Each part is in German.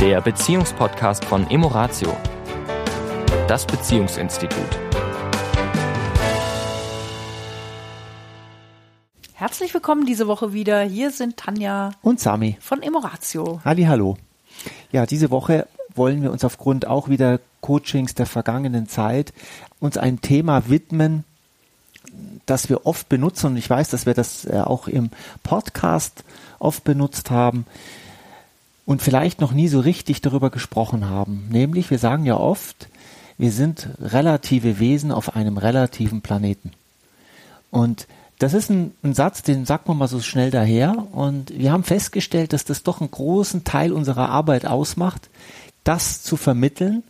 der Beziehungspodcast von Emoratio, das Beziehungsinstitut. Herzlich willkommen diese Woche wieder. Hier sind Tanja und Sami von Emoratio. Halli, hallo. Ja, diese Woche wollen wir uns aufgrund auch wieder Coachings der vergangenen Zeit uns ein Thema widmen, das wir oft benutzen. Und ich weiß, dass wir das äh, auch im Podcast oft benutzt haben und vielleicht noch nie so richtig darüber gesprochen haben. Nämlich, wir sagen ja oft, wir sind relative Wesen auf einem relativen Planeten. Und das ist ein, ein, Satz, den sagt man mal so schnell daher. Und wir haben festgestellt, dass das doch einen großen Teil unserer Arbeit ausmacht, das zu vermitteln,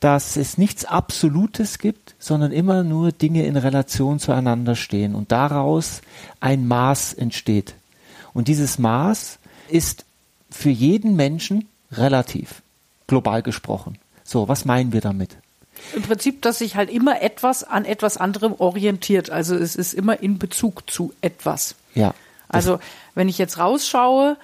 dass es nichts Absolutes gibt, sondern immer nur Dinge in Relation zueinander stehen und daraus ein Maß entsteht. Und dieses Maß ist für jeden Menschen relativ, global gesprochen. So, was meinen wir damit? Im Prinzip, dass sich halt immer etwas an etwas anderem orientiert. Also es ist immer in Bezug zu etwas. Ja. Also wenn ich jetzt rausschaue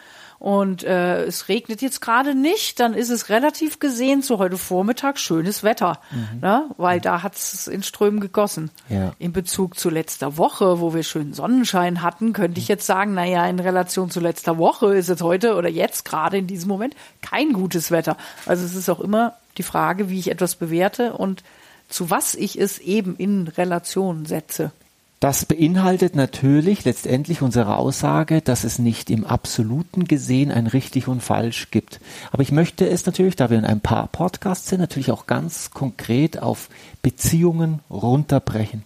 und äh, es regnet jetzt gerade nicht, dann ist es relativ gesehen zu heute Vormittag schönes Wetter, mhm. ne? weil da hat es in Strömen gegossen. Ja. In Bezug zu letzter Woche, wo wir schönen Sonnenschein hatten, könnte ich jetzt sagen, naja, in Relation zu letzter Woche ist es heute oder jetzt gerade in diesem Moment kein gutes Wetter. Also es ist auch immer die Frage, wie ich etwas bewerte und zu was ich es eben in Relation setze. Das beinhaltet natürlich letztendlich unsere Aussage, dass es nicht im Absoluten gesehen ein richtig und falsch gibt. Aber ich möchte es natürlich, da wir in ein paar Podcasts sind, natürlich auch ganz konkret auf Beziehungen runterbrechen.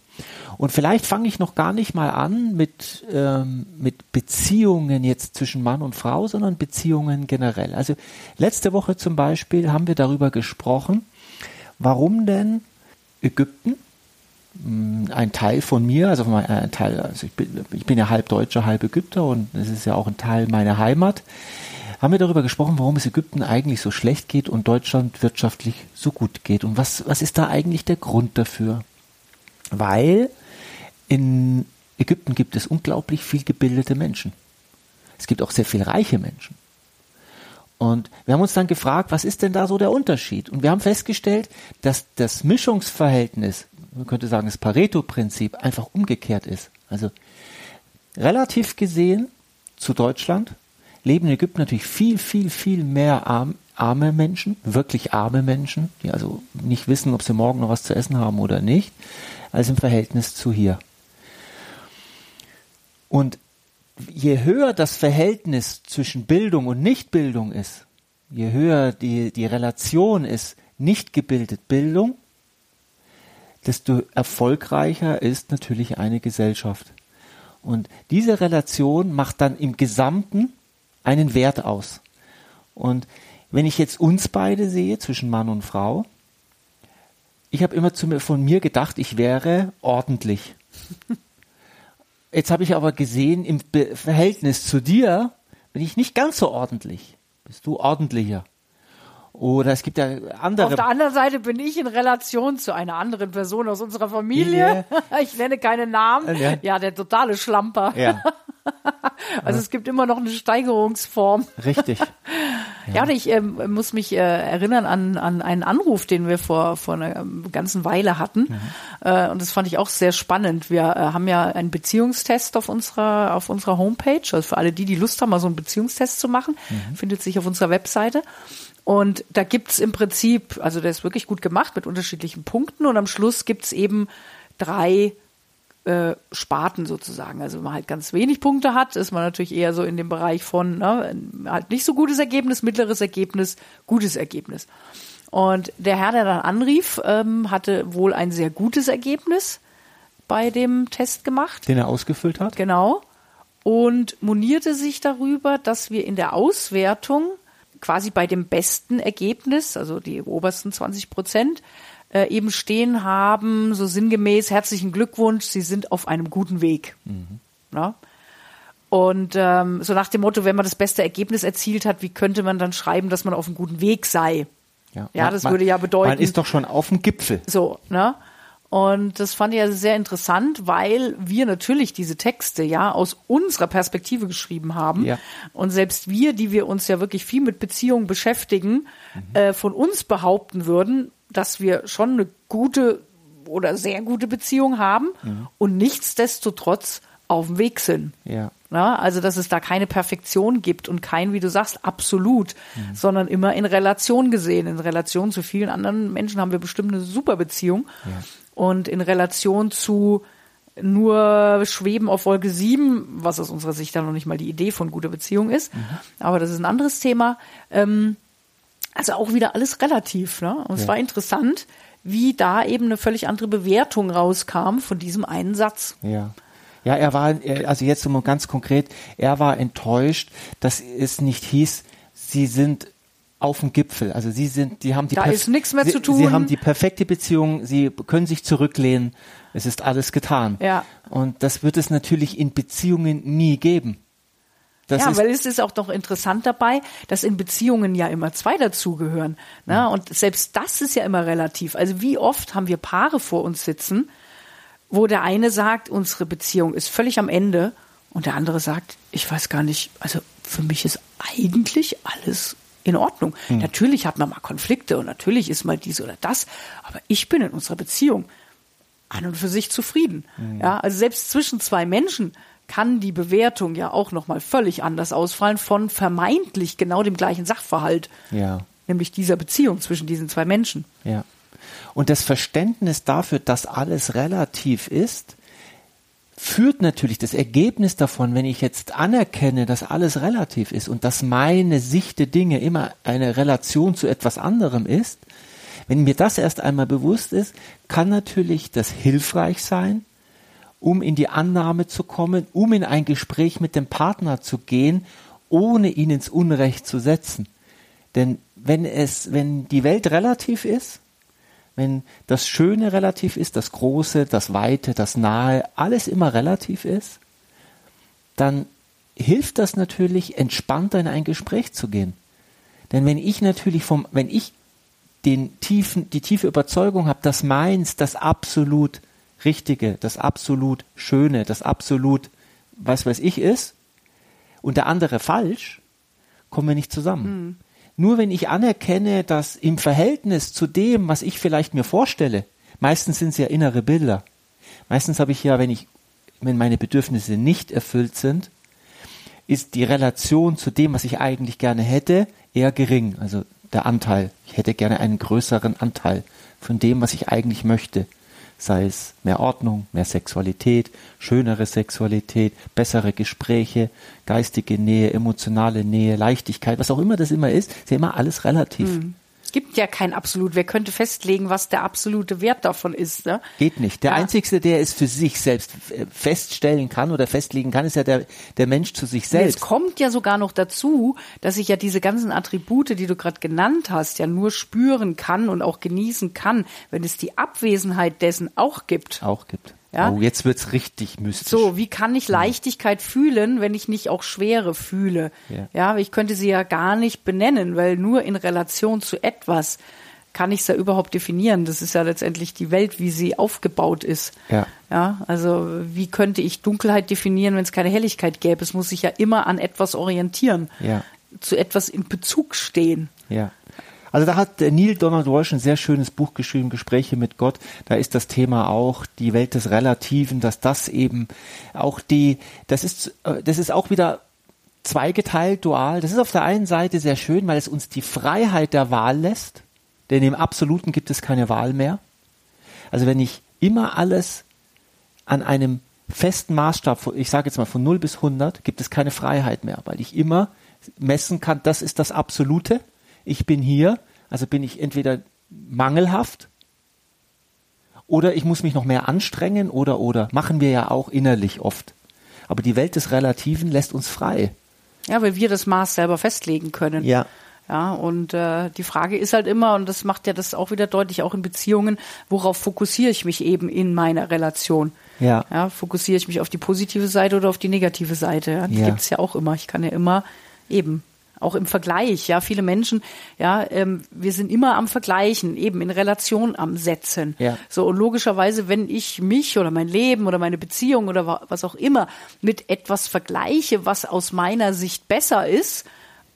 Und vielleicht fange ich noch gar nicht mal an mit, ähm, mit Beziehungen jetzt zwischen Mann und Frau, sondern Beziehungen generell. Also letzte Woche zum Beispiel haben wir darüber gesprochen, warum denn Ägypten Ein Teil von mir, also äh, ein Teil, also ich bin, ich bin ja halb Deutscher, halb Ägypter und es ist ja auch ein Teil meiner Heimat, haben wir darüber gesprochen, warum es Ägypten eigentlich so schlecht geht und Deutschland wirtschaftlich so gut geht. Und was, was ist da eigentlich der Grund dafür? Weil in Ägypten gibt es unglaublich viel gebildete Menschen. Es gibt auch sehr viel reiche Menschen. Und wir haben uns dann gefragt, was ist denn da so der Unterschied? Und wir haben festgestellt, dass das Mischungsverhältnis man könnte sagen, das Pareto-Prinzip einfach umgekehrt ist. Also relativ gesehen zu Deutschland leben in Ägypten natürlich viel, viel, viel mehr arm, arme Menschen, wirklich arme Menschen, die also nicht wissen, ob sie morgen noch was zu essen haben oder nicht, als im Verhältnis zu hier. Und je höher das Verhältnis zwischen Bildung und Nichtbildung ist, je höher die, die Relation ist, nicht gebildet Bildung, desto erfolgreicher ist natürlich eine Gesellschaft. Und diese Relation macht dann im Gesamten einen Wert aus. Und wenn ich jetzt uns beide sehe, zwischen Mann und Frau, ich habe immer mir, von mir gedacht, ich wäre ordentlich. Jetzt habe ich aber gesehen, im Be Verhältnis zu dir bin ich nicht ganz so ordentlich. Bist du ordentlicher? Oder es gibt ja andere. Auf der anderen Seite bin ich in Relation zu einer anderen Person aus unserer Familie. Yeah. Ich nenne keine Namen. Ja, ja der totale Schlamper. Ja. also es gibt immer noch eine Steigerungsform. Richtig. Ja, ja und ich äh, muss mich äh, erinnern an, an einen Anruf, den wir vor, vor einer ganzen Weile hatten. Mhm. Äh, und das fand ich auch sehr spannend. Wir äh, haben ja einen Beziehungstest auf unserer, auf unserer Homepage. Also für alle die, die Lust haben, mal so einen Beziehungstest zu machen, mhm. findet sich auf unserer Webseite. Und da gibt's im Prinzip, also der ist wirklich gut gemacht mit unterschiedlichen Punkten und am Schluss gibt's eben drei äh, Sparten sozusagen. Also wenn man halt ganz wenig Punkte hat, ist man natürlich eher so in dem Bereich von ne, halt nicht so gutes Ergebnis, mittleres Ergebnis, gutes Ergebnis. Und der Herr, der dann anrief, ähm, hatte wohl ein sehr gutes Ergebnis bei dem Test gemacht. Den er ausgefüllt hat? Genau. Und monierte sich darüber, dass wir in der Auswertung quasi bei dem besten Ergebnis, also die obersten 20 Prozent, äh, eben stehen haben, so sinngemäß, herzlichen Glückwunsch, Sie sind auf einem guten Weg. Mhm. Ja? Und ähm, so nach dem Motto, wenn man das beste Ergebnis erzielt hat, wie könnte man dann schreiben, dass man auf einem guten Weg sei? Ja, ja das man, würde ja bedeuten. Man ist doch schon auf dem Gipfel. So, ne? Und das fand ich also sehr interessant, weil wir natürlich diese Texte ja aus unserer Perspektive geschrieben haben. Ja. Und selbst wir, die wir uns ja wirklich viel mit Beziehungen beschäftigen, äh, von uns behaupten würden, dass wir schon eine gute oder sehr gute Beziehung haben und nichtsdestotrotz auf dem Weg sind. Ja. Na, also, dass es da keine Perfektion gibt und kein, wie du sagst, absolut, sondern immer in Relation gesehen. In Relation zu vielen anderen Menschen haben wir bestimmt eine super Beziehung. Und in Relation zu nur Schweben auf Wolke 7, was aus unserer Sicht dann noch nicht mal die Idee von guter Beziehung ist. Aber das ist ein anderes Thema. Ähm, also auch wieder alles relativ. Ne? Und es Ja. war interessant, wie da eben eine völlig andere Bewertung rauskam von diesem einen Satz. Ja. Ja, er war, er- also jetzt mal ganz konkret, er war enttäuscht, dass es nicht hieß, sie sind auf dem Gipfel. Also sie sind, die haben die Da ist nichts mehr sie, zu tun. Sie haben die perfekte Beziehung, sie können sich zurücklehnen, es ist alles getan. Ja. Und das wird es natürlich in Beziehungen nie geben. Das ja, weil es ist auch noch interessant dabei, dass in Beziehungen ja immer zwei dazugehören. Ne? Und selbst das ist ja immer relativ. Also wie oft haben wir Paare vor uns sitzen, wo der eine sagt, unsere Beziehung ist völlig am Ende und der andere sagt, ich weiß gar nicht, also für mich ist eigentlich alles in Ordnung. Natürlich hat man mal Konflikte und natürlich ist mal dies oder das, aber ich bin in unserer Beziehung an und für sich zufrieden. Ja, also selbst zwischen zwei Menschen kann die Bewertung ja auch noch mal völlig anders ausfallen von vermeintlich genau dem gleichen Sachverhalt, ja. nämlich dieser Beziehung zwischen diesen zwei Menschen. Ja. Und das Verständnis dafür, dass alles relativ ist, führt natürlich das Ergebnis davon, wenn ich jetzt anerkenne, dass alles relativ ist und dass meine Sicht der Dinge immer eine Relation zu etwas anderem ist, wenn mir das erst einmal bewusst ist, kann natürlich das hilfreich sein, um in die Annahme zu kommen, um in ein Gespräch mit dem Partner zu gehen, ohne ihn ins Unrecht zu setzen. Denn wenn es, wenn die Welt relativ ist, wenn das Schöne relativ ist, das Große, das Weite, das Nahe, alles immer relativ ist, dann hilft das natürlich, entspannter in ein Gespräch zu gehen. Denn wenn ich natürlich vom, wenn ich den tiefen, die tiefe Überzeugung habe, dass meins das absolut Richtige, das absolut Schöne, das absolut was weiß ich ist und der andere falsch, kommen wir nicht zusammen. Nur wenn ich anerkenne, dass im Verhältnis zu dem, was ich vielleicht mir vorstelle, meistens sind es ja innere Bilder. Meistens habe ich ja, wenn ich, wenn meine Bedürfnisse nicht erfüllt sind, ist die Relation zu dem, was ich eigentlich gerne hätte, eher gering. Also der Anteil. Ich hätte gerne einen größeren Anteil von dem, was ich eigentlich möchte. Sei es mehr Ordnung, mehr Sexualität, schönere Sexualität, bessere Gespräche, geistige Nähe, emotionale Nähe, Leichtigkeit, was auch immer das immer ist, ist ja immer alles relativ. Gibt ja kein Absolut. Wer könnte festlegen, was der absolute Wert davon ist? Ne? Geht nicht. Der Ja. Einzige, der es für sich selbst äh, feststellen kann oder festlegen kann, ist ja der, der Mensch zu sich selbst. kommt ja sogar noch dazu, dass ich ja diese ganzen Attribute, die du gerade genannt hast, ja nur spüren kann und auch genießen kann, wenn es die Abwesenheit dessen auch gibt. Auch gibt. Ja. Oh, jetzt wird's richtig mystisch. So, wie kann ich Leichtigkeit fühlen, wenn ich nicht auch Schwere fühle? Ja. Ja, ich könnte sie ja gar nicht benennen, weil nur in Relation zu etwas kann ich es ja überhaupt definieren. Das ist ja letztendlich die Welt, wie sie aufgebaut ist. Ja. Ja, also wie könnte ich Dunkelheit definieren, wenn es keine Helligkeit gäbe? Es muss sich ja immer an etwas orientieren, Ja. zu etwas in Bezug stehen. Ja. Also da hat Neil Donald Walsh ein sehr schönes Buch geschrieben, Gespräche mit Gott. Da ist das Thema auch die Welt des Relativen, dass das eben auch die, das ist, äh, das ist auch wieder zweigeteilt, dual. Das ist auf der einen Seite sehr schön, weil es uns die Freiheit der Wahl lässt, denn im Absoluten gibt es keine Wahl mehr. Also wenn ich immer alles an einem festen Maßstab, ich sage jetzt mal von 0 bis 100, gibt es keine Freiheit mehr, weil ich immer messen kann, das ist das Absolute. Ich bin hier, also bin ich entweder mangelhaft oder ich muss mich noch mehr anstrengen oder oder machen wir ja auch innerlich oft. Aber die Welt des Relativen lässt uns frei. Ja, weil wir das Maß selber festlegen können. Ja. Ja, und äh, die Frage ist halt immer, und das macht ja das auch wieder deutlich, auch in Beziehungen, worauf fokussiere ich mich eben in meiner Relation? Ja. Ja, fokussiere ich mich auf die positive Seite oder auf die negative Seite? Ja, die Ja. gibt's ja auch immer. Ich kann ja immer eben auch im Vergleich. Ja, viele Menschen, ja, ähm, wir sind immer am Vergleichen, eben in Relation am Setzen. Ja. So und logischerweise, wenn ich mich oder mein Leben oder meine Beziehung oder wa- was auch immer mit etwas vergleiche, was aus meiner Sicht besser ist,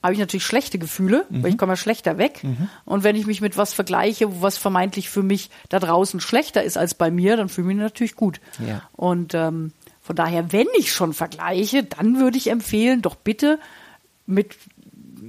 habe ich natürlich schlechte Gefühle, weil ich komme ja schlechter weg. Und wenn ich mich mit was vergleiche, was vermeintlich für mich da draußen schlechter ist als bei mir, dann fühle ich mich natürlich gut. Ja. Und ähm, von daher, wenn ich schon vergleiche, dann würde ich empfehlen, doch bitte mit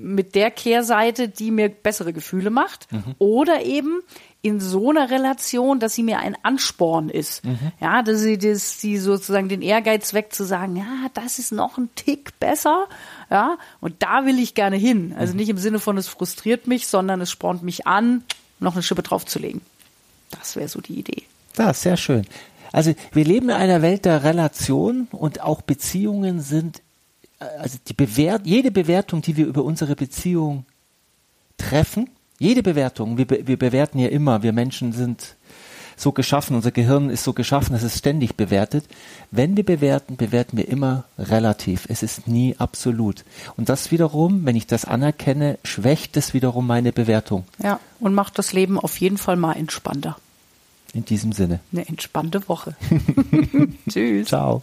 mit der Kehrseite, die mir bessere Gefühle macht, oder eben in so einer Relation, dass sie mir ein Ansporn ist. Ja, dass sie, dass sie sozusagen den Ehrgeiz weckt zu sagen, ja, das ist noch ein Tick besser. Ja, und da will ich gerne hin. Also nicht im Sinne von, es frustriert mich, sondern es spornt mich an, noch eine Schippe draufzulegen. Das wäre so die Idee. Ja, sehr schön. Also wir leben in einer Welt der Relation und auch Beziehungen sind, also die Bewert jede Bewertung, die wir über unsere Beziehung treffen, jede Bewertung, wir, wir bewerten ja immer, wir Menschen sind so geschaffen, unser Gehirn ist so geschaffen, dass es ständig bewertet. Wenn wir bewerten, bewerten wir immer relativ. Es ist nie absolut. Und das wiederum, wenn ich das anerkenne, schwächt es wiederum meine Bewertung. Ja, und macht das Leben auf jeden Fall mal entspannter. In diesem Sinne. Eine entspannte Woche. Tschüss. Ciao.